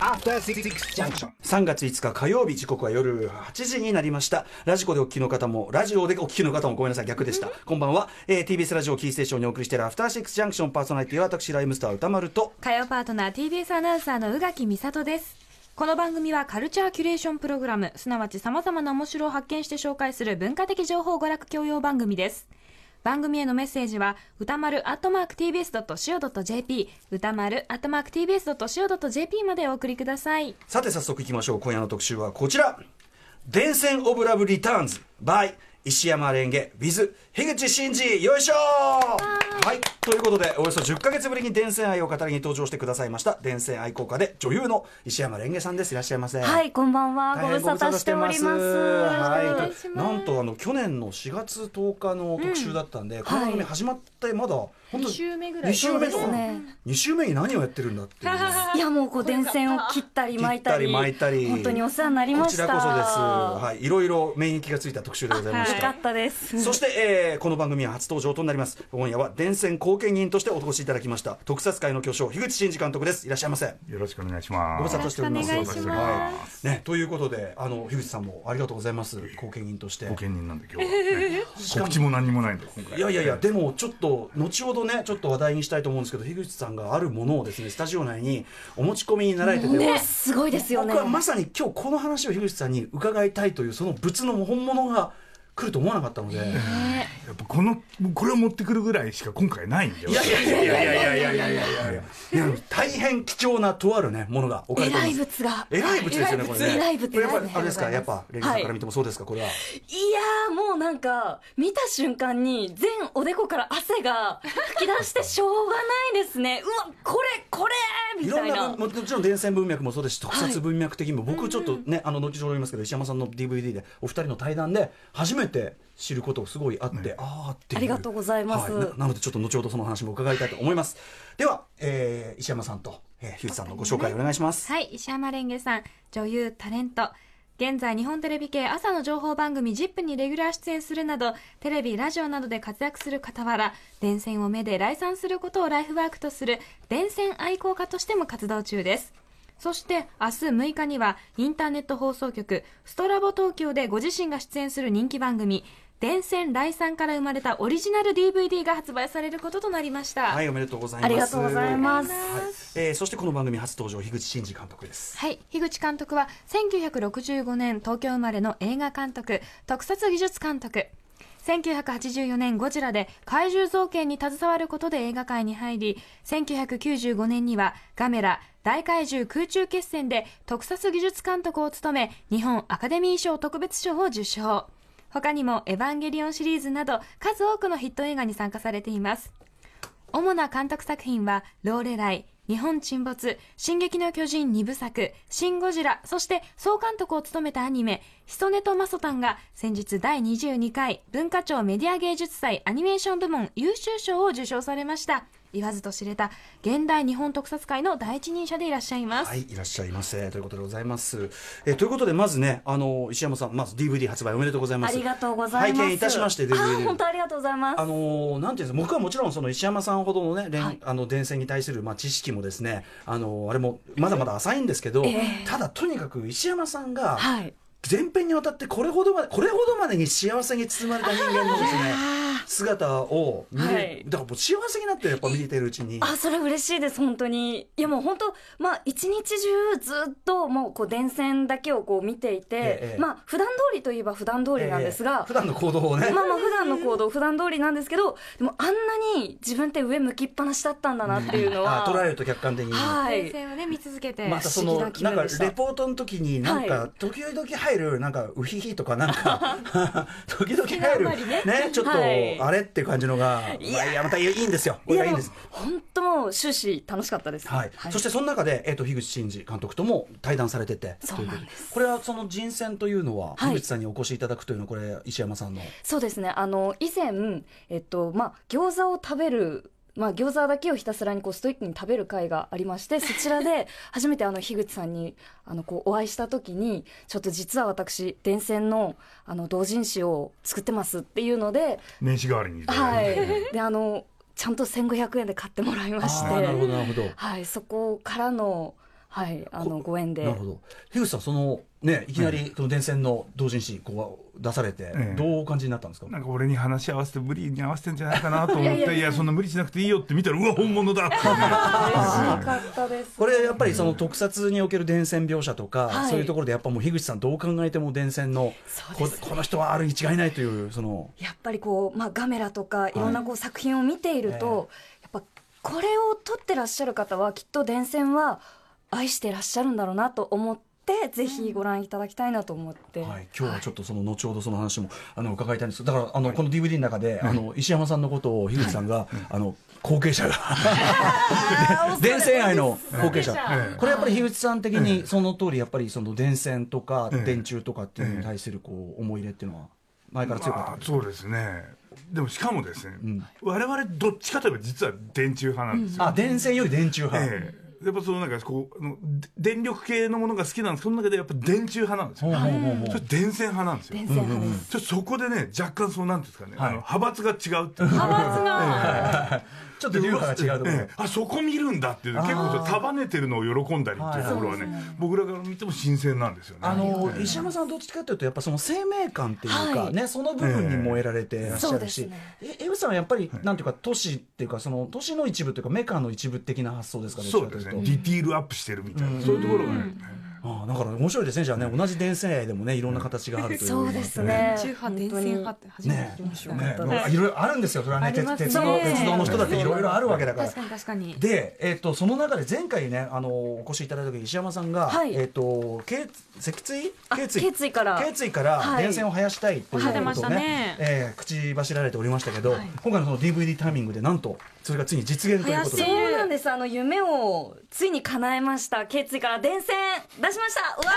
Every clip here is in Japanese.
After Six Junction. 3月5日火曜日時刻は夜8時になりました。ラジコでお聞きの方もラジオでお聞きの方もごめんなさい。逆でした。こんばんは、えー TBS ラジオキーステーションにお送りしているアフターシックスジャンクションパーソナリティは私ライムスター歌丸と。火曜パートナー TBS アナウンサーの宇垣美里です。この番組はカルチャーキュレーションプログラム。すなわち様々な面白を発見して紹介する文化的情報娯楽教養番組です番組へのメッセージは歌丸アットマーク TBS.CO.JP 歌丸アットマーク TBS.CO.JP までお送りください。さて早速いきましょう。今夜の特集はこちら。電線オブラブリターンズ by 石山レンゲ with 樋口真嗣よいしょはい。ということでおよそ10か月ぶりに電線愛を語りに登場してくださいました電線愛好家で女優の石山レンゲさんです。いらっしゃいませ。はい、こんばんは。ご無沙汰しております。はい、なんとあの去年の4月10日の特集だったんで、この番組始まってまだ2週目ぐらい2週目とか？ね2週目に何をやってるんだっていう。いや、もうこう電線を切ったり巻いたり。切ったり巻いたり本当にお世話になりこました。ちらこそです。はい、いろいろ免疫がついた特集でございましたよかっ。たです。そして、えーこの番組は初登場となります。今夜は電線後見人としてお越しいただきました。特撮界の巨匠、樋口真嗣監督です。いらっしゃいませ。よろしくお願いします。ご無沙汰しております。よろしくお願いしますはいね、ということで、あの樋口さんもありがとうございます。後見人として。ご兼任なんで今日は、ね、告知も何にもないんで今回いやいやいや、でもちょっと、後ほどね、ちょっと話題にしたいと思うんですけど、樋口さんがあるものをですね、スタジオ内にお持ち込みになられてて、ね、すごいですよね。僕はまさに今日この話を樋口さんに伺いたいという、その物の本物が来ると思わなかったので。やっぱこのこれを持ってくるぐらいしか今回ないんでいやいやいやいやいやいやいやいやいやいやいや大変貴重なとあるねものが置かれてお偉いります物が。えらい物ですよねこれね偉い物これやっぱあれですかやっぱレンゲさんからはい見てもそうですかこれはいやー、もうなんか、見た瞬間に、全おでこから汗が吹き出してしょうがないですね。うわ、これ、これみいろんなたいな。ももちろん伝染文脈もそうですし特撮文脈的にも僕ちょっとねあの後ほど言いますけど石山さんの DVD でお二人の対談で初めて知ることすごいあって、ああっていう。ありがとうございます。はい。ななのでちょっと後ほどその話も伺いたいと思います。では、えー石山さんと、えー、樋口さんのご紹介お願いします、はい、石山レンゲさん、女優、タレント。現在、日本テレビ系朝の情報番組 ZIP にレギュラー出演するなど、テレビ、ラジオなどで活躍する傍ら、電線を目で来産することをライフワークとする、電線愛好家としても活動中です。そして、明日6日には、インターネット放送局、ストラボ東京でご自身が出演する人気番組、電線来産から生まれたオリジナル DVD が発売されることとなりました。はいおめでとうございますありがとうございます。はいえーそしてこの番組初登場樋口真嗣監督ですはい、樋口監督は1965年東京生まれの映画監督、特撮技術監督。1984年ゴジラで怪獣造形に携わることで映画界に入り、1995年にはガメラ大怪獣空中決戦で特撮技術監督を務め、日本アカデミー賞特別賞を受賞。他にもエヴァンゲリオンシリーズなど数多くのヒット映画に参加されています。主な監督作品は、ローレライ、日本沈没、進撃の巨人2部作、シン・ゴジラ、そして総監督を務めたアニメ、ヒソネとマソタンが先日第22回文化庁メディア芸術祭アニメーション部門優秀賞を受賞されました。言わずと知れた現代日本特撮界の第一人者でいらっしゃいます。はい、いらっしゃいませということでございます。えーということでまずね、あの石山さんまず DVD 発売おめでとうございます。ありがとうございます。拝見いたしましてあ、DVD 本当ありがとうございます。あのーなんていうんですか僕はもちろんその石山さんほどのね、連はいあの電線に対するまあ知識もですね、あのーあれもまだまだ浅いんですけど、ええただとにかく石山さんがはい。全編にわたってこれほどまでこれほどまでに幸せに包まれた人間のですね姿を見れ、はいだからもう幸せになってやっぱ見てるうちに。あ、それ嬉しいです、本当に。いやもう本当、まあ一日中ずっともうこう電線だけをこう見ていて、ええまあ普段通りといえば普段通りなんですが、ええ普段の行動をね、まあまあ普段の行動普段通りなんですけど、でもあんなに自分って上向きっぱなしだったんだなっていうのは。あ捉えると客観的に。はい電。線をね、見続けて。またそのなんかレポートの時になんはか時々入るなんかウヒヒとかなんか 時々入るねねちょっとはいあれっていう感じのがいやまあいやまたいいんですよ。これがいいんです。本当もう終始楽しかったです。はい、そしてその中で、えー、と樋口真嗣監督とも対談されててそうなんです。これはその人選というのは、はい。樋口さんにお越しいただくというのはこれ石山さんの？そうですね。あの、以前、えっと、まあ、餃子を食べる、まあ、餃子だけをひたすらにこうストイックに食べる会がありまして、そちらで 初めてあの、樋口さんに、あの、こう、お会いした時に、ちょっと実は私、電線の、あの、同人誌を作ってますっていうので、年始代わりにはい。で、あの、ちゃんと1500円で買ってもらいましあーなるほどて、なるほど。はい、そこからの、はい、あのご縁で。なるほど。樋口さんそのねいきなりその電線の同人誌こう出されてええ。どうお感じになったんですか、なんか俺に話し合わせて無理に合わせてんじゃないかなと思っていやそんな無理しなくていいよって見たらうわ本物だって嬉しかったです。これやっぱりその特撮における電線描写とか、はい。そういうところでやっぱもう樋口さんどう考えても電線のね。この人はあるに違いないというそのやっぱりこう、まあ、ガメラとかい。ろんなこう作品を見ていると、やっぱこれを撮ってらっしゃる方はきっと電線は愛してらっしゃるんだろうなと思ってぜひご覧いただきたいなと思って、はい、今日はちょっとその後ほどその話もあの伺いたいんです。だからあのこの DVD の中で、あの石山さんのことを樋口さんが、あの後継者が。電線愛の後継者、ええこれやっぱり樋口さん的にその通りやっぱりその電線とかええ電柱とかっていうのに対するこう思い入れっていうのは前から強かったんですか、まあそうですね。でもしかもですね、ん。我々どっちかといえば実は電柱派なんですよ、あ電線より電柱派、ええやっぱそのなんかこうあので電力系のものが好きなんですその中でやっぱ電柱派なんですよ、それ電線派なんですよ。電線派です、ちょっとそこでね若干そうなんですかね、はい。あの派閥が違うっていう。派閥がちょっと流派が違うところ、ええあそこ見るんだっていう結構束ねてるのを喜んだりっていうところはね、僕らから見ても新鮮なんですよね。あのええ石山さんはどっちかというとやっぱその生命感っていうか、はい。ねその部分に燃えられてらっしゃそうるし、え江口さんはやっぱり、なんていうか都市っていうかその都市の一部というかメカの一部的な発想ですかねそうですね。ディティールアップしてるみたいな、そういうところがね、ああだから面白いですねじゃあね同じ電線愛でもねいろんな形があるというそうですね。中波電線派って初めて聞きました、ね。いろいろあるんですよそれはね鉄鉄道鉄道の人だっていろいろあるわけだから。確かに確かに。で、えっとその中で前回ねあのお越しいただいた時石山さんが、はい。えっと頸脊椎？椎。頸椎から。頸椎からはい。電線を生やしたいということをねしたねえー口走られておりましたけど、今回のその DVD タイミングでなんとそれがついに実現ということで。そうなんです。あの夢をついに叶えました。頸椎から電線出しました。うわ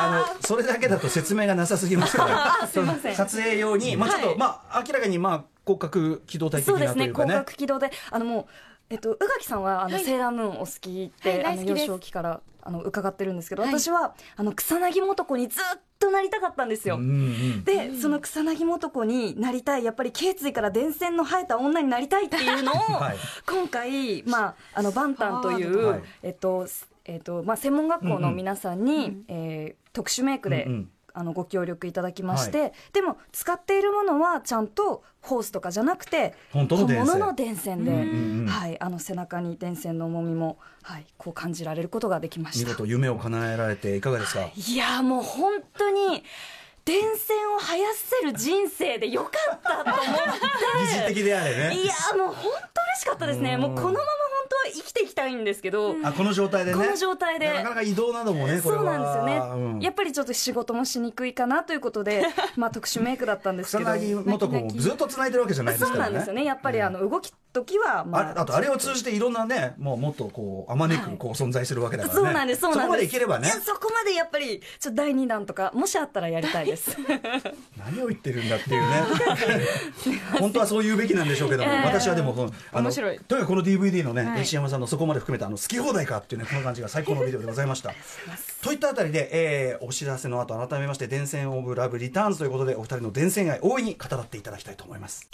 あのそれだけだと説明がなさすぎますから。あすいません。撮影用に、まあ、ちょっと、はい。まあ明らかにまあ広角機動隊的そうですね。広なというかね角機動であのもうえっと宇垣さんはあの、はい。セーラームーンお好きって、はいあの幼少期からあの伺ってるんですけど、はい。私はあの草薙素子にずっとなりたかったんですよ。うんうんで、その草薙素子になりたいやっぱり頸椎から電線の生えた女になりたいっていうのを、はい。今回、まあ、あのバンタンという、はい。えっとえっとまあ、専門学校の皆さんに、えー特殊メイクで、うんうんあのご協力いただきまして、でも使っているものはちゃんとホースとかじゃなくて本当の電線。物の電線で、んうんはい、あの背中に電線の重みも、はい、こう感じられることができました。見事夢を叶えられていかがですか、いやもう本当に電線を生やせる人生でよかったと思って。疑似的であれね。いやもう本当嬉しかったですね。もうこのまま生きていきたいんですけど、あこの状態でね。この状態で。なかなか移動などもねこれはそうなんですよね、うん。やっぱりちょっと仕事もしにくいかなということで まあ特殊メイクだったんです草けど。薙素子もずっと繋いでるわけじゃないですそうからね。なんですよね。やっぱりあの動き時はまあああとあれを通じていろんなねもうもっとこうあまねくこう存在するわけだからね。そうなんです、そうなんです。そこまでいければね。いや、そこまでやっぱり、ちょっと第2弾とか、もしあったらやりたいです。何を言ってるんだっていうね。本当はそう言うべきなんでしょうけども、ええ。私はでもあの面白い。とにかくこの DVD のね、はい。石山さんのそこまで含めたあの好き放題かっていうねこの感じが最高のビデオでございました といったあたりで、えーお知らせの後改めまして「電線オブラブリターンズ」ということでお二人の電線愛大いに語らっていただきたいと思います.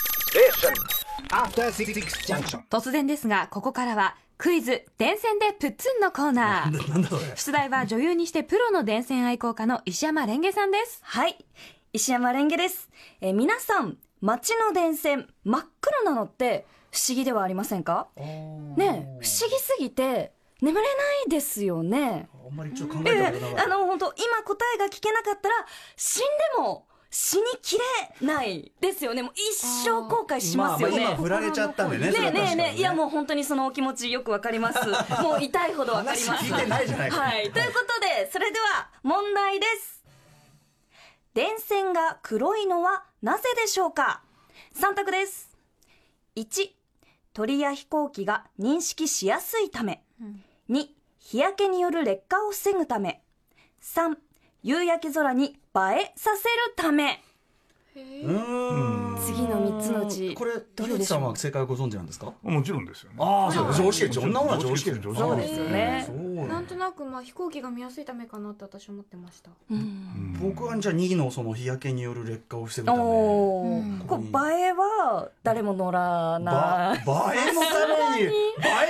突然ですがここからはクイズ電線でプッツンのコーナー なんだそれ出題は女優にしてプロの電線愛好家の石山レンゲさんですはい。石山レンゲです。えー皆さん、街の電線、真っ黒なのって、不思議ではありませんか？ねえ不思議すぎて、眠れないですよね。あんまりちょっと考ええたことなかったあの、本当今答えが聞けなかったら、死んでも、死にきれないですよね。もう一生後悔しますよね。まあまあ今振られちゃったんでねねえねえねえ、いやもうう本当にそのお気持ちよくわかります。もう痛いほどわかります。話聞いてないじゃないかはい。ということで、それでは問題です。電線が黒いのはなぜでしょうか ?3 択です。1、鳥や飛行機が認識しやすいため。2、日焼けによる劣化を防ぐため。3、夕焼け空に映えさせるため。うん次の3つのうち、これ樋口さんは正解をご存知なんですか？もちろんですよね。ああそう常識そんなものは常識常識そうですよねなんだとなくまあ飛行機が見やすいためかなって私は思ってました。うん。僕はじゃあ2のその日焼けによる劣化を防ぐこう映えは誰も乗らない。えのために映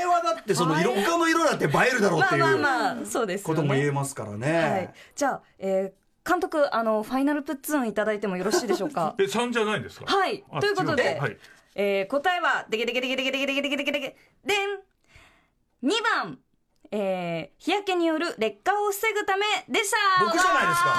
えはだってその色他の色だって映えるだろうっていまあうまあまあそうですことも言えますからね、はい、じゃあ、えー監督あのファイナルプッツンいただいてもよろしいでしょうか？え3じゃないんですか？はい。あということで違はい。えー答えは、でけでけでけでけでけでけでけでけでけでん !2 番、えー、日焼けによる劣化を防ぐためでした。僕じゃないですか。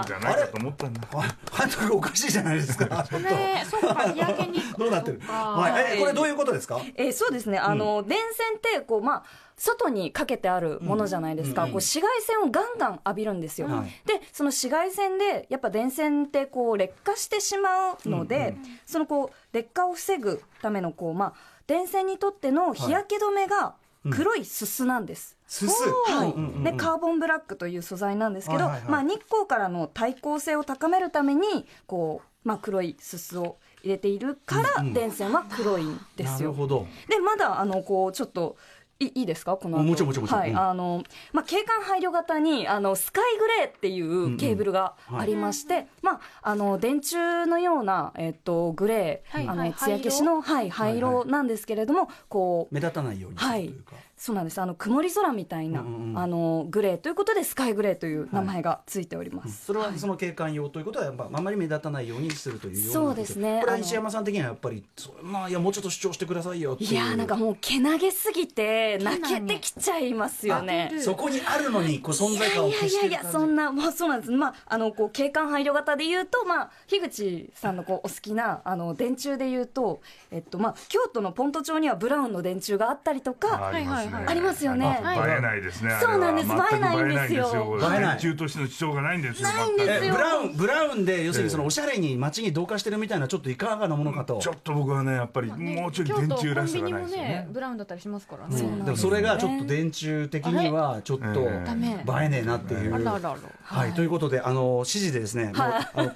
かじゃないかと思ったんだあ監督おかしいじゃないですか。ねそっか日焼けに。どうなってる？はい。えこれどういうことですか？えーそうですね、あの、電線って、こう、まあ、外にかけてあるものじゃないですか、うん。こう紫外線をガンガン浴びるんですよ、はい。でその紫外線でやっぱ電線ってこう劣化してしまうので、そのこう劣化を防ぐためのこう、まあ、電線にとっての日焼け止めが黒いすすなんです、すす？はい。うんうんうんでカーボンブラックという素材なんですけど、はいはいはい。まあ、日光からの対抗性を高めるためにこう、まあ、黒いすすを入れているから電線は黒いんですよ。なるほど。でまだあのこうちょっといいいですか？この後。もちろんもちろんはいうん。あのまあ、景観配慮型にあのスカイグレーっていうケーブルがありまして、まあ、あの電柱のような、えっと、グレー、あはいはいの艶消しの、はい、灰色なんですけれども、こう目立たないようにするというか、そうなんです。あの曇り空みたいな、うんうんうん。あのグレーということでスカイグレーという名前がついております。それはその景観用ということはやっぱあまり目立たないようにするというようなそうですね。これは石山さん的にはやっぱりそうまあいやもうちょっと主張してくださいよっていう。いやーなんかもうけなげすぎて泣けてきちゃいますよね。そこにあるのにこう存在感を消いやいやいや、そんな、まあそうなんです。まあ、あの、こう、景観配慮型で言うと、まあ、樋口さんのこう、お好きな、あの、電柱で言うと、えっと、まあ、京都のポント町にはブラウンの電柱があったりとか、はいはいありますよね。あ映えないですねそうなんです。映えないんですよ。映えない映えない。電柱としての主張がないんですよないんですよ。えブラウンブラウンで要するにそのおしゃれに街に同化してるみたいなちょっといかがなものかと、ちょっと僕はねやっぱりもうちょい電柱らしさがないですよね。ブラウンだったりしますからうん。ねでもそれがちょっと電柱的にはちょっと映えねえなっていう。はい、ということであの指示でですね、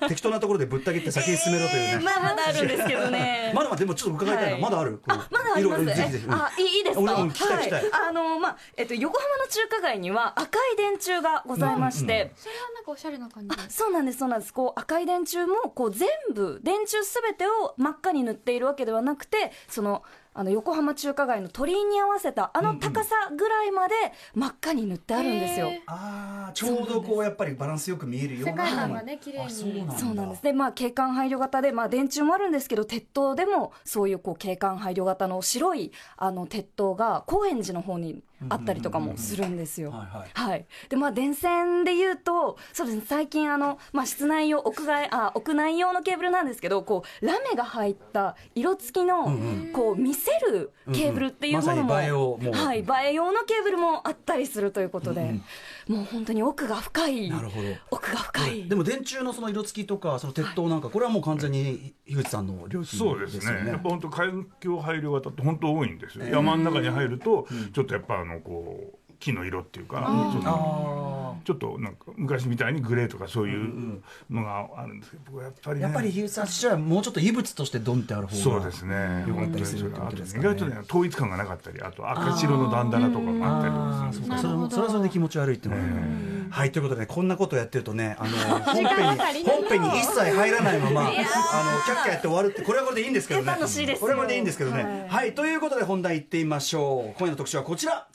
適当なところでぶった切って先に進めろというね、えーまあ、まだあるんですけどね。まだまだでもちょっと伺いたいな、はい。まだある？まだあります。あ、いいですか？俺も聞きたい。聞きたい。あの、まあ、えっと、横浜の中華街には赤い電柱がございまして。それはなんかおしゃれな感じあそうなんですそうなんです。こう赤い電柱もこう全部電柱すべてを真っ赤に塗っているわけではなくてそのあの横浜中華街の鳥居に合わせたあの高さぐらいまで真っ赤に塗ってあるんですよ。へー。ああちょうどこうやっぱりバランスよく見えるような。世界観がね綺麗に。あそうなんだ。そうなんです。でまあ景観配慮型で、まあ、電柱もあるんですけど鉄塔でもそういうこう景観配慮型の白いあの鉄塔が高円寺の方にあったりとかもするんですよ。はいはい。はい、でまあ電線で言うとそうですね最近あの、まあ、室内用屋外あ屋内用のケーブルなんですけどこうラメが入った色付きの、こう見せるケーブルっていうものも、うんうはい、映え用のケーブルもあったりするということで、もう本当に奥が深いなるほど。奥が深い。でも電柱のその色付きとかその鉄塔なんかこれはもう完全に樋口さんの領域そうですよね。やっぱ本当環境配慮型って本当多いんですよ、山の中に入るとちょっとやっぱあのこう木の色っていうかちょっとあちょっとなんか昔みたいにグレーとかそういうのがあるんですけど僕はやっぱりねーやっぱり樋口さんとしてはもうちょっと異物としてドンってある方がそうですねよかったりするとですかね。と意外とね統一感がなかったりあと赤白のバンダナとかもあったりするんですそうかそれもそれはそれで気持ち悪いっていうのはね、はいということでこんなことやってるとねあの本編に本編に一切入らないままあのキャッキャやって終わるってこれはこれでいいんですけどね楽しいですよこれはこれでいいんですけどねはいはい、ということで本題いってみましょう今夜の特集はこちら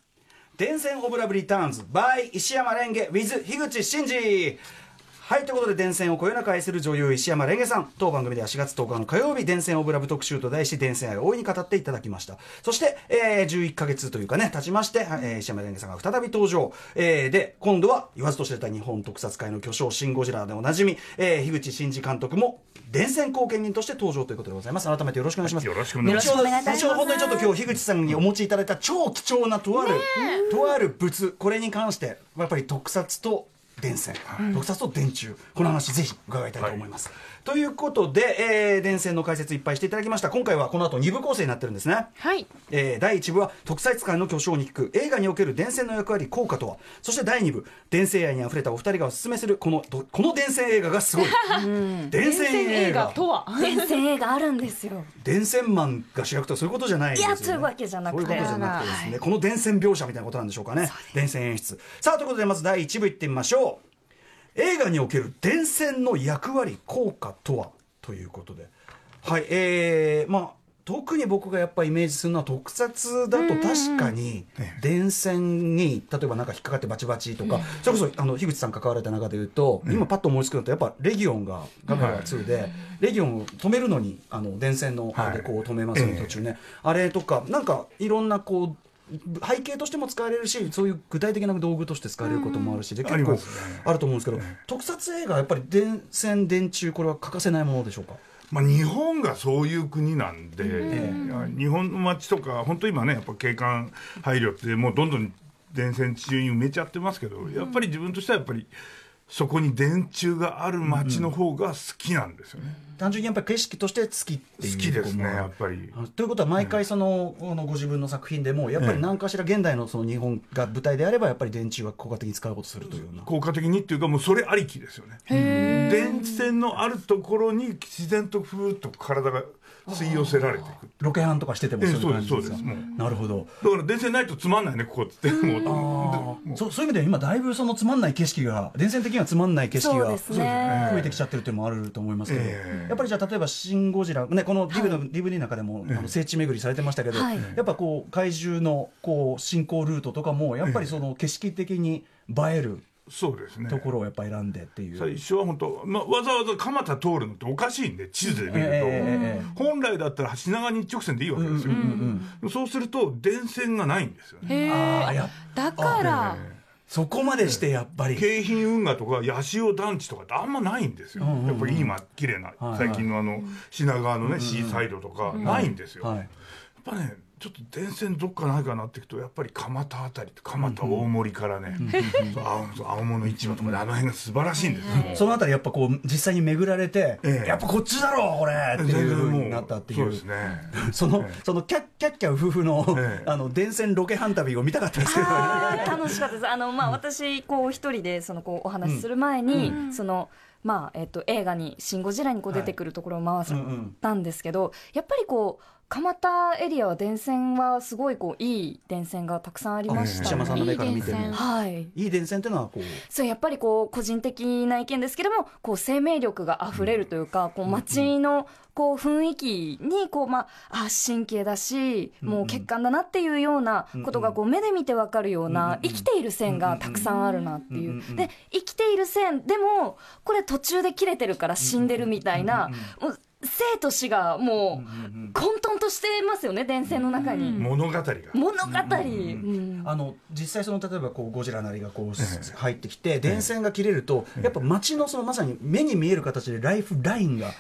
電線オブラブリターンズ by 石山レンゲ with 樋口真嗣。はいということで電線をこよなく愛する女優石山レンゲさん。当番組では4月10日の火曜日電線オブラブ特集と題し電線愛を大いに語っていただきました。そして、えー、11ヶ月というかね経ちまして、えー石山レンゲさんが再び登場、えーで今度は言わずと知れた日本特撮界の巨匠シン・ゴジラでおなじみ、えー、樋口真嗣監督も電線後見人として登場ということでございます。改めてよろしくお願いします。よろしくお願いします。後ほどよろしくお願いいたします。後ほど本当にちょっと今日樋口さんにお持ちいただいた超貴重なとある、とある物これに関してやっぱり特撮と電線、特撮と電柱。この話ぜひ伺いたいと思います、ということで、えー電線の解説いっぱいしていただきました。今回はこの後2部構成になってるんですね。はい。えー第1部は特撮界の巨匠に聞く映画における電線の役割効果とは？そして第2部電線愛にあふれたお二人がおすすめするこのどこの電線映画がすごい。電線映画。とは？電線映画あるんですよ。電線マンが主役とはそういうことじゃないんですよ、ね、いやそういうわけじゃなくて。そういうことじゃなくてですね、この電線描写みたいなことなんでしょうかね。電線演出。さあということでまず第1部いってみましょう映画における電線の役割効果とは？ということで。はいえー、まあ特に僕がやっぱイメージするのは特撮だと確かに電線に例えばなんか引っかかってバチバチとか、それこそあの樋口さん関わられた中で言うと、今パッと思いつくのとやっぱレギオンがガガガ2で、レギオンを止めるのにあの電線のでこう止めますよね、はい。途中ね、あれとかなんかいろんなこう背景としても使われるしそういう具体的な道具として使われることもあるしで結構あると思うんですけど、特撮映画はやっぱり電線電柱これは欠かせないものでしょうか？まあ、日本がそういう国なんで、日本の街とか本当今ねやっぱ景観配慮ってもうどんどん電線中に埋めちゃってますけど、やっぱり自分としてはやっぱりそこに電柱がある街の方が好きなんですよね、単純にやっぱり景色として好きっていう好きですねやっぱり。あということは毎回その,、あのご自分の作品でもやっぱり何かしら現代のその日本が舞台であればやっぱり電柱は効果的に使うことするというような。効果的にっていうかもうそれありきですよね。電線のあるところに自然とふーっと体が吸い寄せられていくロケハンとかしててもええそういう感じそうですそうです。もう。なるほど。だから電線ないとつまんないねここっつってもう。そうそういう意味では今だいぶそのつまんない景色が電線的にはつまんない景色が増えてきちゃってるっていうのもあると思いますけど、ええ。やっぱりじゃあ例えば「シン・ゴジラ」ね、この DVD の,、DVD の中でも、あの聖地巡りされてましたけど、はい。やっぱこう怪獣のこう進行ルートとかもやっぱりその景色的に映えるそうですね。ところをやっぱ選んでっていう。最初は本当、まあ、わざわざ蒲田通るのっておかしいんで地図で見ると、ええ本来だったら品川に一直線でいいわけですよ、そうすると電線がないんですよね、へあーやえだから。そこまでしてやっぱり、京浜運河とか八潮団地とかってあんまないんですよ、やっぱり今綺麗な、はい最近のあの品川のね、シーサイドとか。ないんですよ、はい。やっぱねちょっと電線どっかないかなっていくとやっぱり蒲田あたり蒲田大森からね、そう青そう青物市場とかであの辺が素晴らしいんですうそのあたりやっぱこう実際に巡られて、ええ。やっぱこっちだろうこれっていうふうになったっていう。そうですね。その、ええ。そのキャッキャッキャ夫婦の、ええ。あの電線ロケハン旅を見たかったですけど。楽しかったです。あの、まあ、私、こう、一人で、その、こう、お話しする前に、その、まあ、えっと、映画に、シン・ゴジラにこう出てくるところを回うんうんったんですけど、やっぱりこう、蒲田エリアは電線はすごいこういい電線がたくさんありまし西たね。山さんの目から見てもいい電線。はい。いい電線っていうのはこう。そうやっぱりこう個人的な意見ですけどもこう生命力があふれるというか、こう街のこう雰囲気にこうまああ神経だしもう血管だなっていうようなことがこう目で見てわかるような生きている線がたくさんあるなっていう。で生きている線でもこれ途中で切れてるから死んでるみたいなもう生と死がもう混沌としてますよね電線の中に。物語が。物語、うんあの実際その例えばこうゴジラなりがこう入ってきて電線が切れるとやっぱ街のそのまさに目に見える形でライフラインが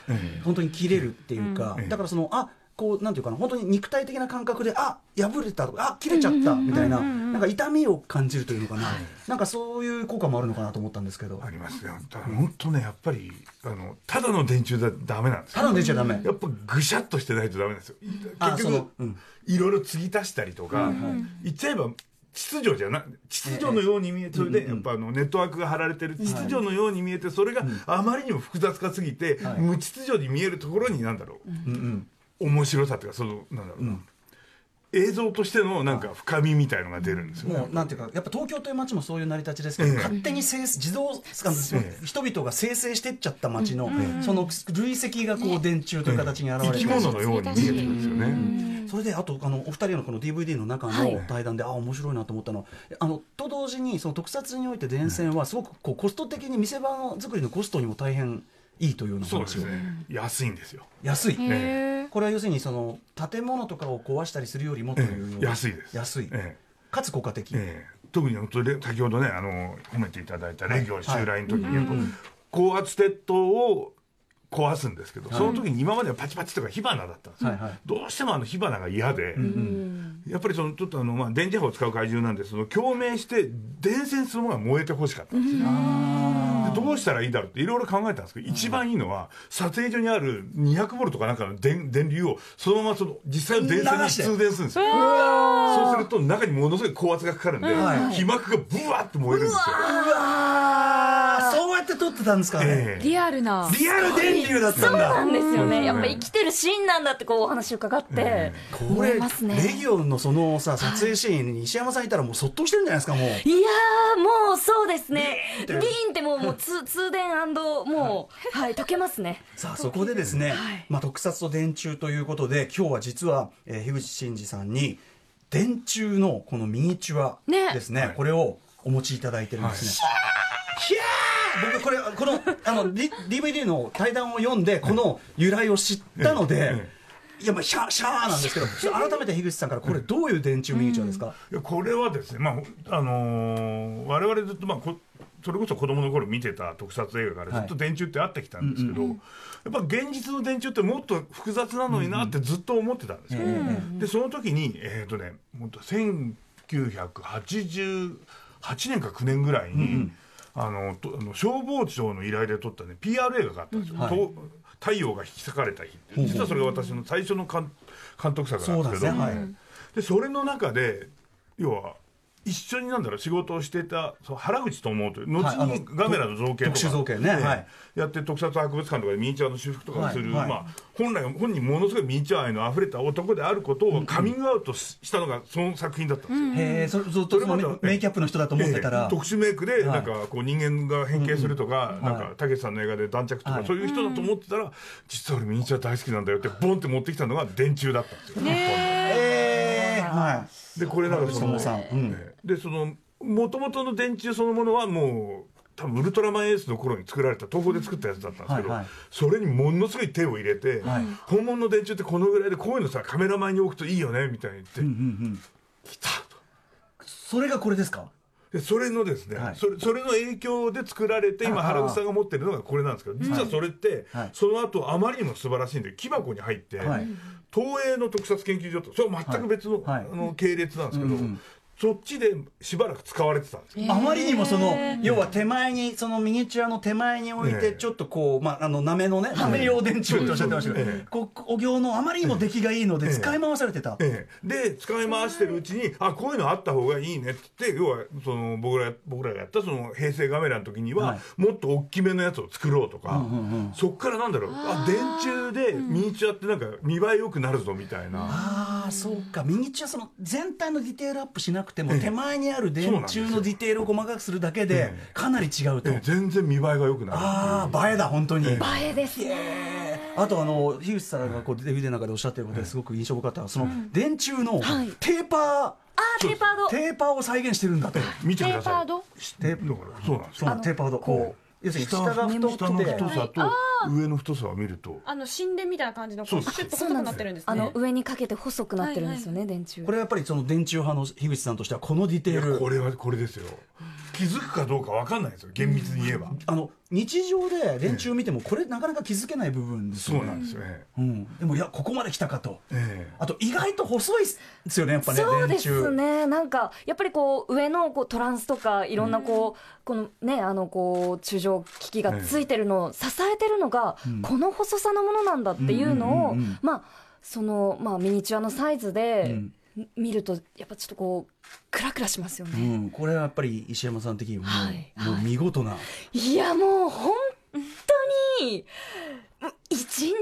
本当に切れるっていうかだからそのあこうなんていうかな本当に肉体的な感覚であ破れたとかあ切れちゃったみたいななんか痛みを感じるというのかな。なんかそういう効果もあるのかなと思ったんですけど。ありますよ。ただ本当ねやっぱりあのただの電柱だダメなんですよ。ただの出ちゃダメ。やっぱぐしゃっとしてないとダメなんですよ。あ結局うん。いろいろ継ぎ足したりとか、言っちゃえば秩序じゃな秩序のように見えてそれでやっぱあのネットワークが張られてる秩序のように見えてそれがあまりにも複雑化すぎて、無秩序に見えるところになんだろう、うんうん面白さっていうかそのなんだろうな、映像としてのなんか深みみたいのが出るんですよね。もうなんていうかやっぱ東京という街もそういう成り立ちですけど、ええ。勝手に生自動ええ。人々が生成してっちゃった街の、その累積がこう電柱という形に現れて生き物のように見えてるんですよね。それであとあのお二人のこの DVD の中はいの対談で、あ面白いなと思ったの。はあのと同時にその特撮において電線はすごくこうコスト的に見せ場の作りのコストにも大変いいというような話を、そうですね。安いんですよ。安い、へえこれは要するにその建物とかを壊したりするよりもという。安いです。安い、ええ。かつ効果的、ええ。特に本当に先ほどねあの褒めていただいたレギオ襲来の時にやっぱ高圧鉄塔を壊すんですけど、その時に今まではパチパチとか火花だったんですよ、はいはい。どうしてもあの火花が嫌で、やっぱりそのちょっとあの、まあ、電磁波を使う怪獣なんでその共鳴して電線するものが燃えてほしかったんですよ、でどうしたらいいだろうっていろいろ考えたんですけど、一番いいのは撮影所にある200ボルトかなんかの電電流をそのままその実際の電線に通電するんですよ。そうすると中にものすごい高圧がかかるんで、はい。皮膜がブワーって燃えるんですよって撮ってたんですかね、ええ。リアルな。リアル電流だったんだ。そうなんですよね、うん。やっぱ生きてるシーンなんだってこうお話伺ってこ思れいますね、レギオンのそのさ撮影シーンに石山さんいたらもうそっとしてるんじゃないですかもう。いやーもうそうですね。ビーンって。ビーンってもうもう通 通電もうはい。溶けますね。さあそこでですね、はい。まあ、特撮と電柱ということで今日は実は、えー、樋口真嗣さんに電柱のこのミニチュアねですね。はいこれをお持ちいただいてるんですね。ひゃー僕これこのあの DVD の対談を読んでこの由来を知ったので、えいやまあシャーシャーなんですけど改めて樋口さんからこれどういう電柱ミニチュアですか、いやこれはですね、まああのー我々ずっと、まあ、こそれこそ子供の頃見てた特撮映画からずっと電柱ってあってきたんですけど、やっぱ現実の電柱ってもっと複雑なのになってずっと思ってたんですよ、でその時にえっ、とね本当1988年か9年ぐらいに、あのとあの消防庁の依頼で撮ったね PR 映画があったんですよ、はい。と太陽が引き裂かれた日って実はそれが私の最初の監監督作なんですけど。そね。はい。でそれの中で要は一緒になんだろう仕事をしてたそう原口智という後はいあのにガメラの造形とか、特殊造形ね。はい。やって特撮博物館とかでミニチュアの修復とかをする、はいはい。まあ、本来本人ものすごいミニチュア愛の溢れた男であることをカミングアウトししたのがその作品だったんですよ。へえそれずっとそのメそれまでメイキャップの人だと思ってたら、ええ。特殊メイクではい。なんかこう人間が変形するとか、なんはい。かたけしさんの映画で断着とはい。かそういう人だと思ってたら、実は俺ミニチュア大好きなんだよってボンって持ってきたのが電柱だったんですよ。えー。はい。でこれなんかそのうん。ええでそのもともとの電柱そのものはもう多分ウルトラマンエースの頃に作られた東宝で作ったやつだったんですけど、はいはい。それにものすごい手を入れて、はい。本物の電柱ってこのぐらいでこういうのさカメラ前に置くといいよねみたいに言って、うんうんうん。来たと。それがこれですか？でそれのですね、はい。それそれの影響で作られて今原口さんが持ってるのがこれなんですけど実はそれって、はい。その後あまりにも素晴らしいんで木箱に入って、はい。東映の特撮研究所とそれは全く別の,、あの系列なんですけど、うんうんそっちでしばらく使われてたんです。よ。あまりにもその要は手前にそのミニチュアの手前に置いええ。てちょっとこうまああのなめのねなめ用電柱っておっしゃってましたけどお行のあまりにも出来がいいのでええ使い回されてた。ええ、で使い回してるうちにあこういうのあった方がいいねって言って要はその僕ら僕らがやったその平成ガメラの時には、はい。もっと大きめのやつを作ろうとか、うんうんうん。そっからなんだろう。あ電柱でミニチュアってなんか見栄え良くなるぞみたいな。ああそうか。ミニチュアその全体のディテールアップしなくてもええ。手前にある電柱のディテールを細かくするだけでええ。かなり違うと。ええ全然見栄えが良くなるああ映えだ本当に。映えですね。えー。あとあの樋口さんがこう DVD の中でおっしゃってることですごく印象深かったのはその電柱のはい。テーパーあーテーパード。テーパーを再現してるんだと見てください。テーパード？テーだからそうなんですよ。そうなのテーパード。こう要するに下が太く下のて太さと上の太さを見ると。あの神殿みたいな感じのこそううですシュッと細くなってるんですあねの上にかけて細くなってるんですよね、電柱これはやっぱりその電柱。派の樋口さんとしてはこのディテールこれはこれですよ気づくかどうか分かんないですよ厳密に言えばあの日常で電柱見てもこれなかなか気づけない部分ですよそうねなんですよ。ねうん、でもいやここまで来たかと。ええ。あと意外と細いですよねやっぱねそうですね。なんかやっぱりこう上のこうトランスとかいろんなこう、このねあのこう中状機器がついてるのを支えてるのが、この細さのものなんだっていうのを、うんうんうんうん。まあそのまあミニチュアのサイズでうん見るとやっぱちょっとこうクラクラしますようね、ん、これはやっぱり石山さん的にも,、はい。もう見事な、いやもう本当に一日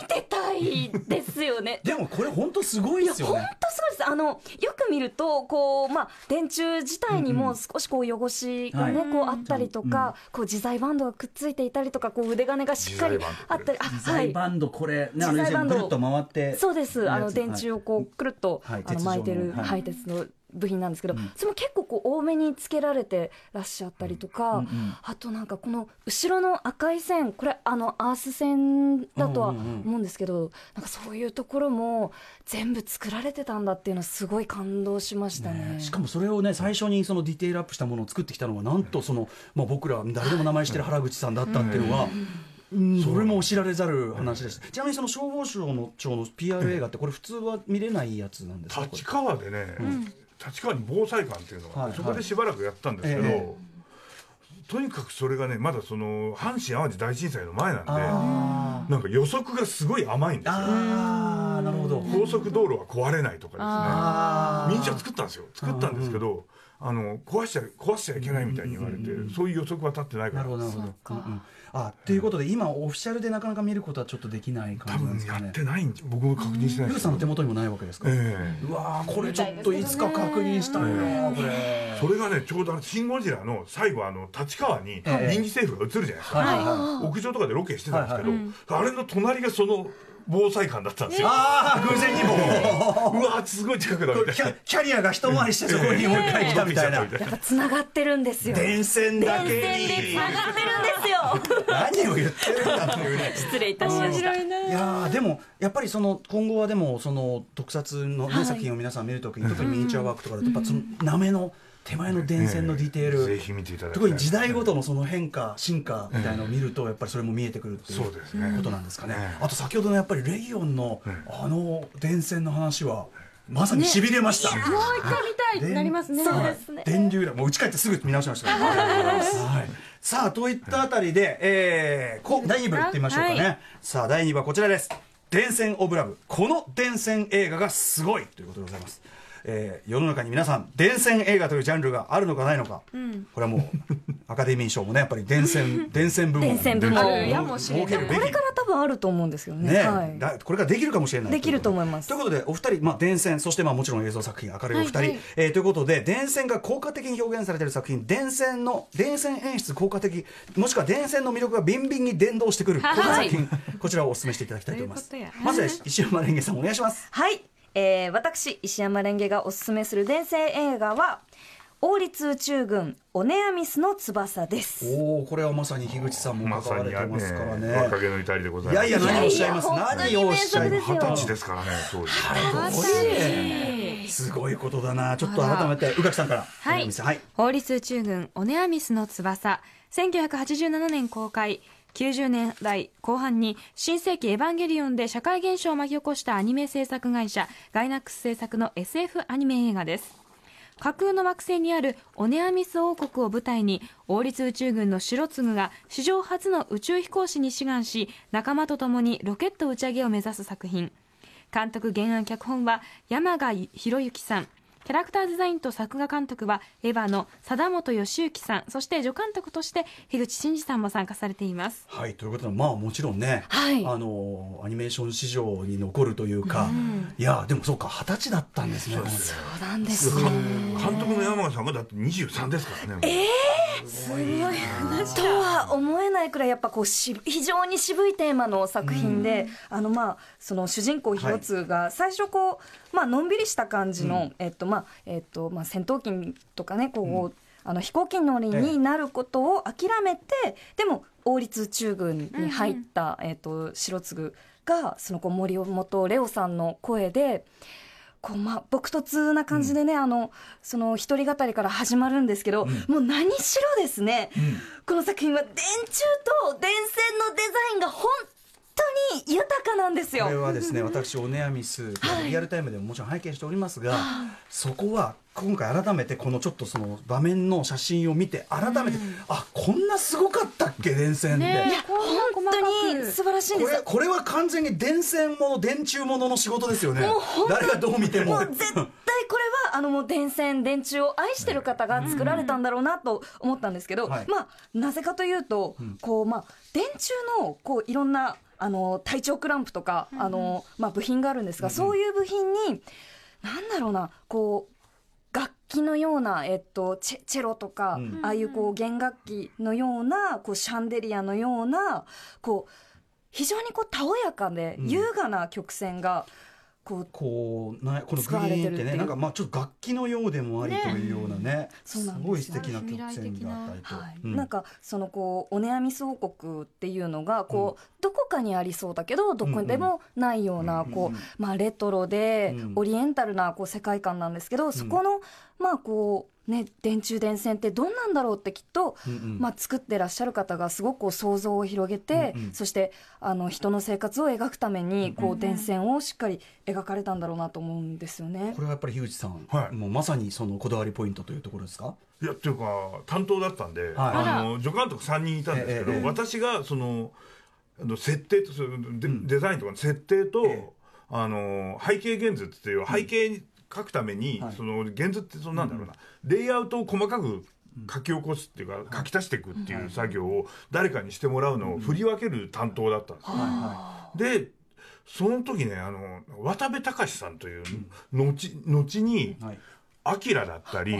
見てたいですよね。でもこれ本当すごいですよ本ね当すごいです。あのよく見るとこう、まあ、電柱自体にも少しこう汚しがね、はい。こうあったりとか、こう自在バンドがくっついていたりとかこう腕金がしっかりあったりあ自はい。在バンドこれ、ね、あの自在バンドぐるっと回って。そうです。あの電柱をこうくるっと、はい。あの巻いてる、はい。はい、鉄の部品なんですけど、それも結構こう多めにつけられてらっしゃったりとか、うんうんあとなんかこの後ろの赤い線これあのアース線だとはうんうんうん。思うんですけど、なんかそういうところも全部作られてたんだっていうのはすごい感動しましたね。しかもそれをね最初にそのディテールアップしたものを作ってきたのはなんとその、まあ、僕ら誰でも名前してる原口さんだったっていうのは、うん。それも知られざる話です、ちなみにその消防署の庁の PR 映画ってこれ普通は見れないやつなんですか？立川でね、立川に防災館っていうのがあって、はいそこでしばらくやったんですけど、えとにかくそれがねまだその阪神・淡路大震災の前なんであなんか予測がすごい甘いんですよ。なるほど。高速道路は壊れないとかあですね。民社作ったんですよ。作ったんですけど、あの壊しちゃ壊しちゃいけないみたいに言われて、そういう予測は立ってないから。なるほどなるほど。うんうん。あということで今オフィシャルでなかなか見ることはちょっとできない多感じなんですかね。分やってないんじゃ僕も確認してないルーさんの手元にもないわけですか、ええ。うわーこれちょっといつか確認したいな、これ。それがねちょうどあの「シン・ゴジラ」の最後あの立川にええ臨時政府が映るじゃないですか、はいはいはい屋上とかでロケしてたんですけど、あれの隣がその防災館だったんですよ、ああ偶然にも。うわすごい近くだみたいな。キャキャリアが一回りしてそこにもう一回来たみたいな。やっぱつながってるんですよ。電線だけ電線でにつながってるんですよ。何を言ってるんだっていうね。失礼いたしました。いやーでもやっぱりその今後はでもその特撮の、作品を皆さん見るときに特にミニチュアワークとかだとやっぱそのなめの手前の電線のディテール、ぜひ見ていただきたい。特に時代ごとのその変化進化みたいなのを見るとやっぱりそれも見えてくるっていうそうですね。ことなんですかね、ええ。あと先ほどのやっぱりレイオンのあの電線の話はまさにしびれました、もう一回見たいってなりますね。はい。電流だもう家帰ってすぐ見直しました、はい、さあといったあたりで、えー、こ第2部いってみましょうかね、はい。さあ第2部はこちらです。電線オブラブ。この電線映画がすごいということでございますえー世の中に皆さん電線映画というジャンルがあるのかないのか、これはもう アカデミー賞もねやっぱり電線電線部門。電線部門。これから多分あると思うんですよね。ね、はい。だこれができるかもしれない。できると思います。ということでお二人、まあ、電線そしてまあもちろん映像作品明るいお二人、はいはい。えーということで電線が効果的に表現されている作品電線の電線演出効果的もしくは電線の魅力がビンビンに伝導してくるこの作品。こちらをお勧めしていただきたいと思います。まずは石山レンゲさんお願いします。はい、えー私石山レンゲがおすすめする電線映画は王立宇宙軍オネアミスの翼です。おおこれはまさに樋口さんもまさに関われてますからね。若気の至りでございます。いやいや何をおっしゃいます。何をおっしゃいます。二十歳ですからね当時すごいことだな。ちょっと改めて宇垣さんから。はい。はい。法律宇宙軍オネアミスの翼。1987年公開90年代後半に新世紀エヴァンゲリオンで社会現象を巻き起こしたアニメ制作会社ガイナックス制作の SF アニメ映画です。架空の惑星にあるオネアミス王国を舞台に王立宇宙軍の白継が史上初の宇宙飛行士に志願し仲間と共にロケット打ち上げを目指す作品。監督原案脚本は山賀博之さん。キャラクターデザインと作画監督はエヴァの貞本義行さんそして助監督として樋口真嗣さんも参加されています。はいということでまあもちろんね、はい。あのアニメーション史上に残るというか、いやでもそうか二十歳だったんですねそうなんです監ね。監督の山賀さんがだって23ですからねとは思えないくらいやっぱこうし非常に渋いテーマの作品で、あのまあその主人公広津が最初こうまあのんびりした感じの、えっとまあえっとまあ戦闘機とかねこう、あの飛行機乗りになることを諦めて、でも王立宇宙軍に入った、えっと白継がそのこう森本レオさんの声で。こうまあ、朴突な感じでね、あのその一人語りから始まるんですけど、もう何しろですね、この作品は電柱と電線のデザインが本当に豊かなんですよ。これはですね私オネアミスリアルタイムでももちろん拝見しておりますが、そこは今回改めてこのちょっとその場面の写真を見て改めて、あこんなすごかったっけ電線で、ね本当に素晴らしいんです。よこれこれは完全に電線もの電柱ものの仕事ですよね。誰がどう見ても。もう絶対これはあのもう電線電柱を愛してる方が作られたんだろうなと思ったんですけど、はい。まあなぜかというと、こうまあ電柱のこういろんなあの体調クランプとか、あのまあ部品があるんですが、そういう部品になんだろうなこう楽器のような、えっと、チェチェロとか、うん。ああいうこう弦楽器のようなこうシャンデリアのようなこう非常にこうたおやかでうん。優雅な曲線がこうこうなこのグリーンってねなんかまあちょっと楽器のようでもありというようなねそうなんですすごい素敵な曲線があったりと、はいうん。なんかそのこうオネアミス王国っていうのがこう、どこかにありそうだけどどこにでもないような、こうまあ、レトロでうん。オリエンタルなこう世界観なんですけど、そこのまあこうね、電柱電線ってどんなんだろうってきっと、まあ、作ってらっしゃる方がすごく想像を広げて、そしてあの人の生活を描くためにこう電線をしっかり描かれたんだろうなと思うんですよね。こ。れはやっぱり樋口さん、はい。もうまさにそのこだわりポイントというところですか？いやっていうか担当だったんで、はい。あの助監督3人いたんですけど、ええええ。私がそのあの設定とそのデ,、デザインとかの設定と、ええ。あの背景現図っていう背景に書くために、はい。その現図ってそのなんだろうな、レイアウトを細かく書き起こすっていうか、書き足していくっていう作業を誰かにしてもらうのを振り分ける担当だったんですよ。でその時ねあの渡部隆さんという後後に、はい。アキラだったり、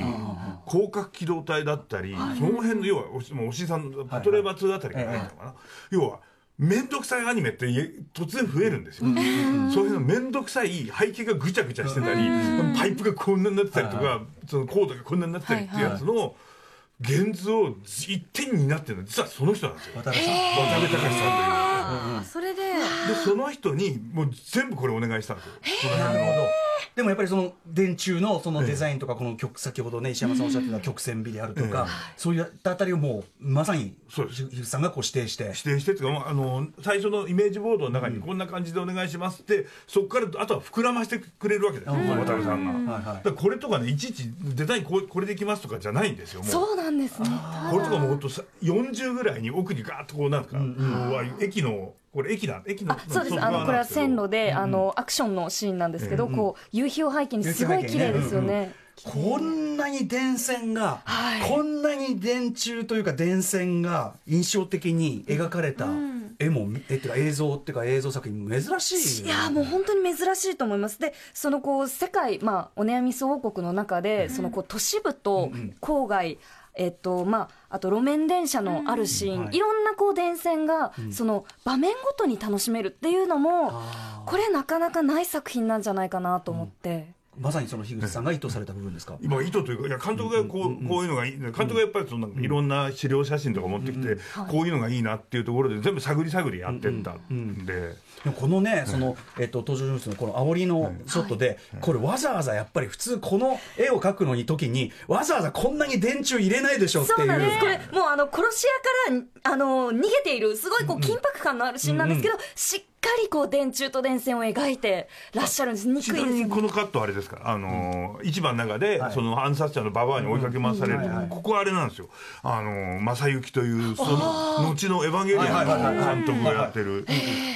広角機動隊だったり、その辺の、要は、おしさんのパトレーバー2あたりから入ったのかな。要は、めんどくさいアニメってい突然増えるんですよ。そういうのめんどくさい背景がぐちゃぐちゃしてたり、パイプがこんなになってたりとか、そのコードがこんなになってたりっていうやつの、現図を一点になってるのは実はその人なんですよ。渡辺さん、渡部隆さんという。あそれで。で、その人に、もう全部これお願いしたんですよ。なるほどでもやっぱりその電柱のそのデザインとかこの曲先ほどね石山さんおっしゃってた曲線美であるとか、そういったあたりをもうまさに樋口さんがこう指定して。指定してっていうか、まあ、あの最初のイメージボードの中にこんな感じでお願いしますって、そこからあとは膨らましてくれるわけですよ、渡辺さんが。はいはいだからこれとかねいちいちデザインこうこれでいきますとかじゃないんですよもう。そうなんですね。これとかもほんとさ40ぐらいに奥にガーッとこうなんですか、こうああいう駅のこれ駅だ駅のあそうです。あのこれは線路で、あのアクションのシーンなんですけど、こう夕日を背景にすごい綺麗ですよね。こんなに電線が、こんなに電柱というか電線が印象的に描かれた絵も、絵っていうか映像っていうか映像作品珍しいいやもう本当に珍しいと思います。でそのこう世界、まあ、おねやみそ王国の中で、そのこう都市部と郊外、えっとまあ、あと路面電車のあるシーン、はい。い、ろんなこう電線が、その場面ごとに楽しめるっていうのもこれなかなかない作品なんじゃないかなと思って、まさにその樋口さんが意図された部分ですか、今意図というかいや監督がこう,、こういうのがいい監督がやっぱりそのなんかいろんな資料写真とか持ってきて、こういうのがいいなっていうところで全部探り探りやってったんで。このね、その、えっと、登場人物のこの煽りのショットで、これわざわざやっぱり普通この絵を描くのに時に、わざわざこんなに電柱入れないでしょっていう。そうなんです。これもうあの殺し屋からあの逃げているすごいこう緊迫感のあるシーンなんですけど、しっかりこう電柱と電線を描いてらっしゃるんです。憎いちなですみにこのカットあれですから、あのー市場の中で、その暗殺者のババアに追いかけ回される、ここはあれなんですよ、あのー正幸という、その後のエヴァンゲリアンの監督がやってる、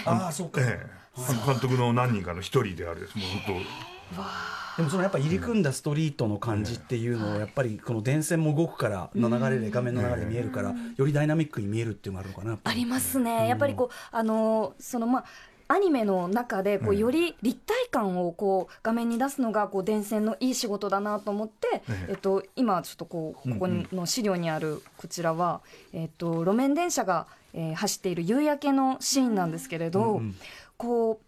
ああ、そうか。ええ。監督の何人かの一人であるです、もう本でもそのやっぱ入り組んだストリートの感じっていうのをやっぱりこの電線も動くからの流れで画面の流れで見えるからよりダイナミックに見えるっていうのがあるのかなありますね、やっぱりこう、あのそのまあ、アニメの中でこうより立体感をこう画面に出すのがこう電線のいい仕事だなと思って、ええ。えっと、今、ちょっとこうここの資料にあるこちらは、えっと、路面電車が、えー走っている夕焼けのシーンなんですけれど、こう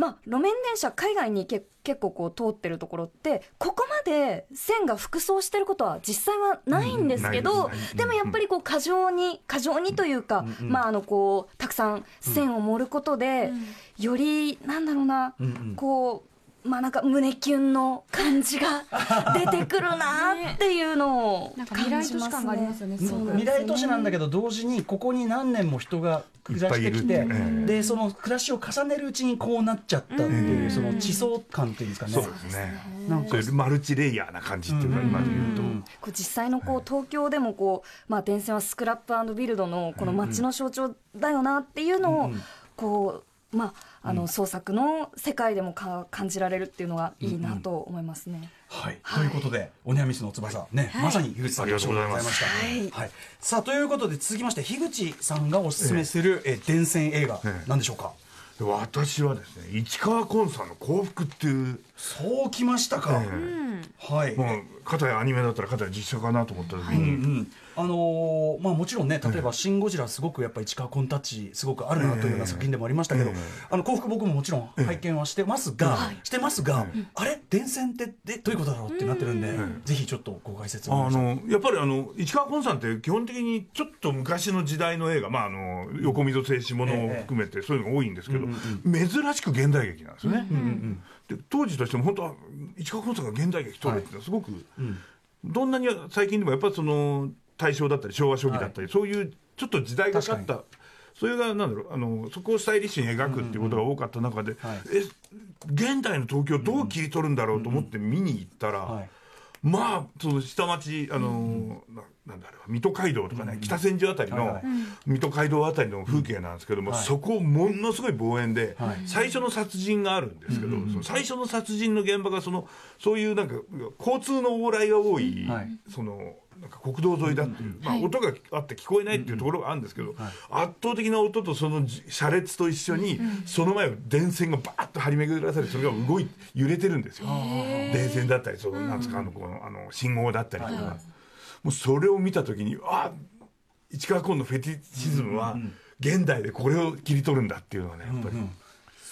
まあ、路面電車海外にけ結構こう通ってるところってここまで線が複装してることは実際はないんですけど、うんでもやっぱりこう過剰に過剰にというか、まああのこうたくさん線を盛ることで、よりなんだろうな、こうまあなんか胸キュンの感じが 出てくるなっていうのをなんか未来都市感がありますよね未来都市なんだけど同時にここに何年も人が暮らしてきてでその暮らしを重ねるうちにこうなっちゃったっていうその地層感っていうんですかね。当、そうですね、なんか。マルチレイヤーな感じっていうか、今で言うと。こう実際のこう東京でもこう、まあ、電線はスクラップビルドのこの街の象徴だよなっていうのをこう、まあ、あの創作の世界でもか感じられるっていうのがいいなと思いますね。はい、ということで、おにゃみすの翼、ね、まさに樋口さんありがとうございます。した。はい、さあ、ということで、続きまして、樋口さんがおすすめする、え電線映画、ええ。なんでしょうか？で私はですね市川崑さんの幸福っていう、そうきましたか。えはい。えもう片やアニメだったら片や実写かなと思った時うんうに、んあのーまあ、もちろんね例えば「シン・ゴジラ」すごくやっぱり市川コンタッチすごくあるなというような作品でもありましたけど、ええあの幸福僕ももちろん拝見はしてますが、してますが、あれ？電線ってでどういうことだろうってなってるんで、ぜひちょっとご解説をあのやっぱりあの市川崑さんって基本的にちょっと昔の時代の映画、まあ、あの横溝静止ものを含めてそういうのが多いんですけど、珍しく現代劇なんですよね。で当時としても本当は市川崑さんが現代劇撮るっていうのはすごくどんなに最近でもやっぱりその大正だったり昭和初期だったり、そういうちょっと時代がかったそれがなんだろうあのそこをスタイリッシュに描くっていうことが多かった中で、はい。え現代の東京どう切り取るんだろうと思って見に行ったら、はい。まあその下町あの、ななんだろう水戸街道とかね、北千住あたりの、はいはい。水戸街道あたりの風景なんですけども、はい。そこものすごい望遠で、はい。最初の殺人があるんですけど、その最初の殺人の現場がそのそういうなんか交通の往来が多い、はい。そのなんか国道沿いだっていう、まあ、音があって聞こえないっていうところがあるんですけど、圧倒的な音とそのじ車列と一緒に、その前を電線がバーッと張り巡らされてそれが動い揺れてるんですよ。電線だったりそのなんですかあのこのあの信号だったりとか、もうそれを見た時にあ市川崑のフェティシズムは現代でこれを切り取るんだっていうのはねやっぱり、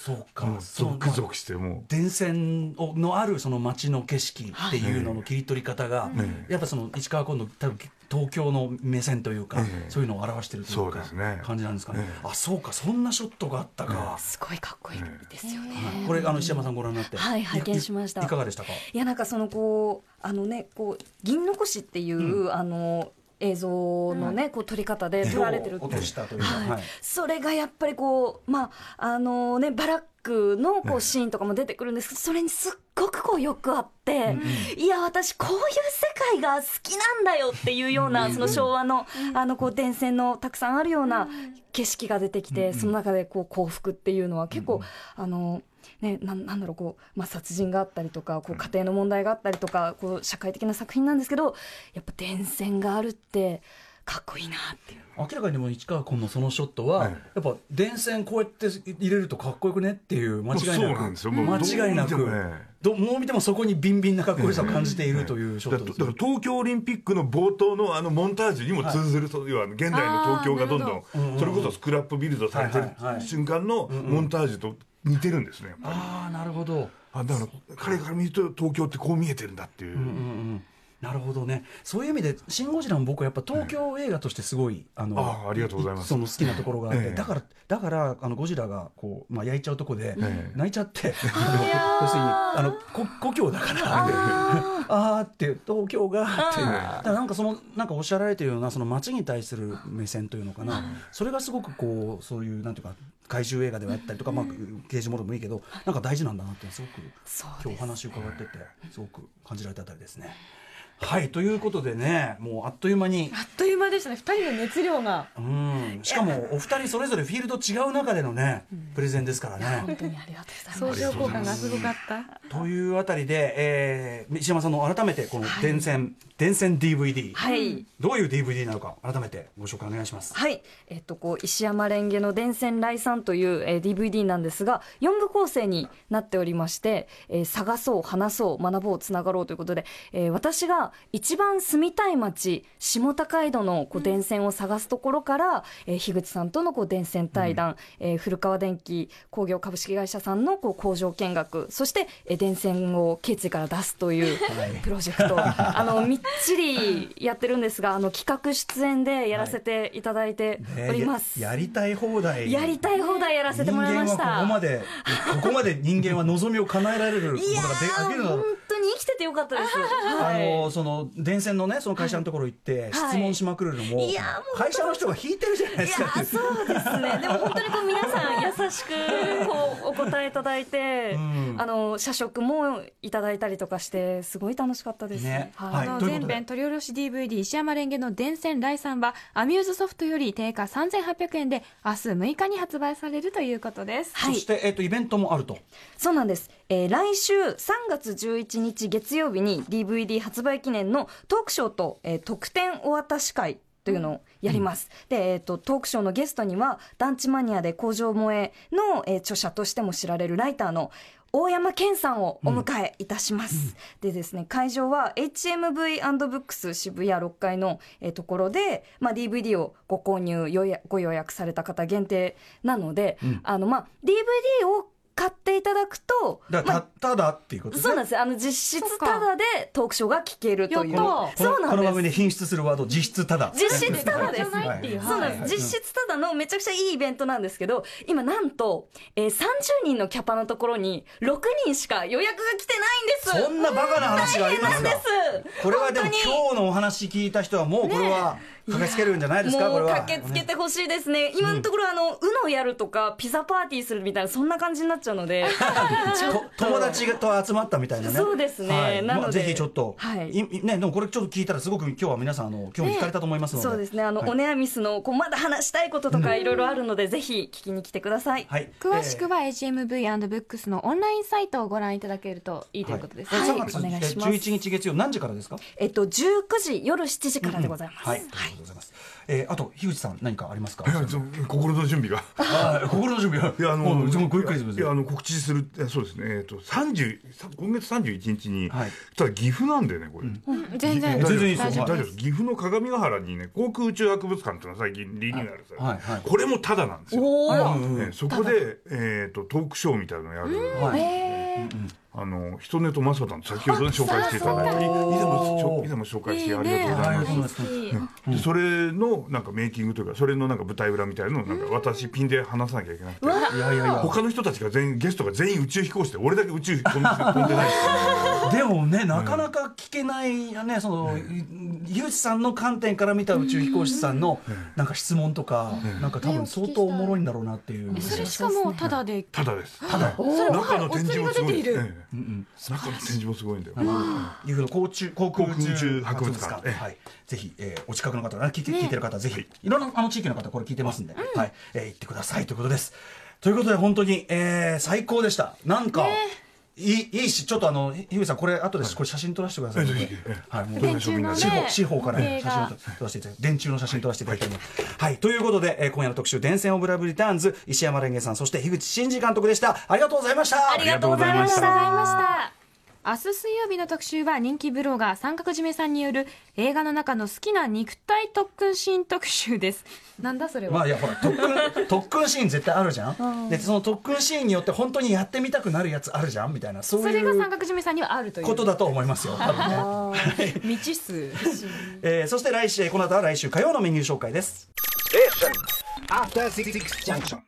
そうか、ゾクゾクしてもう。電線をのあるその街の景色っていうのの切り取り方が、ええ。やっぱその市川崑の多分東京の目線というか、ええ。そういうのを表してるというかそうですね。感じなんですかね、ええ。あそうかそんなショットがあったか、すごいかっこいいですよね。これあの石山さんご覧になって。はい拝見しました。いいかがでしたか？いやなんかそのこうあのねこう銀の腰っていう、あの映像のね、こう撮り方で撮られてる落としたというか、はい。はい。それがやっぱりこうまああのねバラックのこうシーンとかも出てくるんですけどそれにすっごくこうよくあって、いや私こういう世界が好きなんだよっていうようなその昭和のあのこう電線のたくさんあるような景色が出てきて、その中でこう幸福っていうのは結構、あのね、なんなんだろうこう、まあ、殺人があったりとかこう家庭の問題があったりとかこう社会的な作品なんですけどやっぱ電線があるってかっこいいなっていう。明らかにでも市川君のそのショットは、はい。やっぱ電線こうやって入れるとかっこよくねっていう間違いなくそうなんですよ。もう間違いなくどう見てもねどもう見てもそこにビンビンなかっこよさを感じているというショットですよだから東京オリンピックの冒頭のあのモンタージュにも通ずる、そう要は現代の東京がどんどん、それこそスクラップビルドされてるはいはいはい瞬間のモンタージュと似てるんですね、やっぱり。ああなるほど。あだから彼から見ると東京ってこう見えてるんだっていう、うんうんなるほどね。そういう意味で「シン・ゴジラ」も僕はやっぱ東京映画としてすごい、あのああありがとうございます。その好きなところがあって、ええ。だからだからあのゴジラがこう、まあ、焼いちゃうとこで、ええ。泣いちゃって、あの要するにあのこ故郷だから。あー。って東京がって。いうだからなんかそのなんかおっしゃられてるようなその街に対する目線というのかな、それがすごくこうそういうなんていうか怪獣映画ではあったりとか、まあ、刑事ものでもいいけどなんか大事なんだなってすごく今日お話伺っててすごく感じられたあたりですね。はいということでねもうあっという間に。あっという間でしたね。二人の熱量が。うん。しかもお二人それぞれフィールド違う中でのね、プレゼンですからね。本当にありがとうござい。ます相乗効果がすごかった。というあたりで、えー、石山さんの改めてこの電線、電線 DVD、はい。どういう DVD なのか改めてご紹介お願いします。はい、えっと、こう石山レンゲの伝線来産という、えー DVD なんですが4部構成になっておりまして、えー探そう話そう学ぼうつながろうということで、えー私が一番住みたい街下高井戸のこう電線を探すところから、えー樋口さんとのこう電線対談、えー古川電機工業株式会社さんのこう工場見学そして、えー電線を頸椎から出すというプロジェクト、あのみっちりやってるんですがあの企画出演でやらせていただいております。ややりたい放題。やりたい放題やらせてもらいました。ここまで、ここまで人間は望みを叶えられることいやができるのー本当に生きててよかったです。はいあのその電線のねその会社のところ行って質問しまくるのも、い。やもう会社の人が引いてるじゃないいですか。やそうですね。でも本当にこう皆さん優しくこうお答えいただいて、ん。あの社食もいただいたりとかしてすごい楽しかったです。ね。はい。はい。あの全編取り下ろし DVD 石山レンゲの伝線来産はアミューズソフトより定価3800円で明日6日に発売されるということです。はい。そして、えっとイベントもあると。そうなんです、えー来週3月11日月曜日に DVD 発売記念のトークショーと、えー特典お渡し会というのをやります。で、えっ、と、トークショーのゲストには、団地マニアで工場萌えの、えー著者としても知られるライターの大山健さんをお迎えいたします。でですね、会場は HMV&BOOKS 渋谷6階の、えーところで、まあ、DVD をご購入ご予約された方限定なので、あの、まあ、DVD を買っていただくと、だからたただっていうことですね。そうなんです。よあの実質ただでトークショーが聞けるという。そうなんこの番組でです品質するワード実質ただ。実質ただです。じゃないってい。うそうなんはい。です実質ただのめちゃくちゃいいイベントなんですけど今なんと、えー、30人のキャパのところに6人しか予約が来てないんです。そんなバカな話がありますかなんです。これはでも今日のお話聞いた人はもうこれは駆けつけるんじゃないですかこれは。もう駆けつけてほしいですね、今のところあの UNO やるとかピザパーティーするみたいなそんな感じになっちゃうので。友達と集まったみたいなね。そうですね。はい。なのでまあぜひちょっと、はい。いね、でもこれちょっと聞いたらすごく今日は皆さんあの興味惹かれたと思いますので、そうですね。あの、はい。オネアミスのこうまだ話したいこととかいろいろあるので、ぜひ聞きに来てください、はい。詳しくは HMV&BOOKS のオンラインサイトをご覧いただけるといいということです、えーはい。3月お願いします。11日月曜何時からですか？えっと19時夜7時からでございます、はい、ありがとうございます。えー、あと樋口さん何かありますか？いやちょ心の準備が。心の準備は。いやあのうんちょっとごゆっくりすみませんいやあの告知するえそうですねえっ、と三十今月三十一日に、はいただ岐阜なんでねこれ。全然え全然いいですよ大丈夫です岐阜の鏡ヶ原にね航空宇宙博物館っていうのが最近リニューアルされて、はいはいこれもタダなんですよ。おーねそこで、えー、とトークショーみたいなのやる、はい。あの人根と正人の先ほどね紹介していただいて。い以前も以前も紹介してありがとうございます。うございますでそれのなん。かメイキングというかそれのなんか舞台裏みたいなのをなんか私ピンで話さなきゃいけなくて。いやいやいや。他の人たちが全員ゲストが全員宇宙飛行士で俺だけ宇宙飛んで飛んでない でもね、なかなか聞けないよね、その、樋口さんの観点から見た宇宙飛行士さんの、なんか質問とか、なんか多分相当おもろいんだろうなっていう。それしかもただでただです。ただ。中の展示もすごい、お釣りが出ている。ええ中の展示もすごいんだよ、岐阜の航空航空宇宙博物館、博物館。はい、ぜひ、えーお近くの方、ね、聞いて聞いてる方はぜひ、い。ろんなあの地域の方これ聞いてますんで、はい、えー行ってくださいということです。ということで本当に、えー最高でした。なんか。いいいいし、ちょっとあの、ひ樋口さん、これ、後で、これ写真撮らせてください。ええぜひ。ええはい、もう電柱のね。司法、司法から写真を撮らせていただいて、電柱の写真撮らせていただいております。はい、ということで、えー今夜の特集、伝線オブラブリターンズ、石山レンゲさん、そして樋口真嗣監督でした。ありがとうございました。ありがとうございました明日水曜日の特集は人気ブロガー三角締めさんによる映画の中の好きな肉体特訓シーン特集です。なんだそれは、まあいやほら特訓特訓シーン絶対あるじゃん、でその特訓シーンによって本当にやってみたくなるやつあるじゃんみたいなそうそれがいう三角締めさんにはあるということだと思いますよ多分ね、未知数 えーそして来週この後は来週火曜のメニュー紹介です。After Six Junction.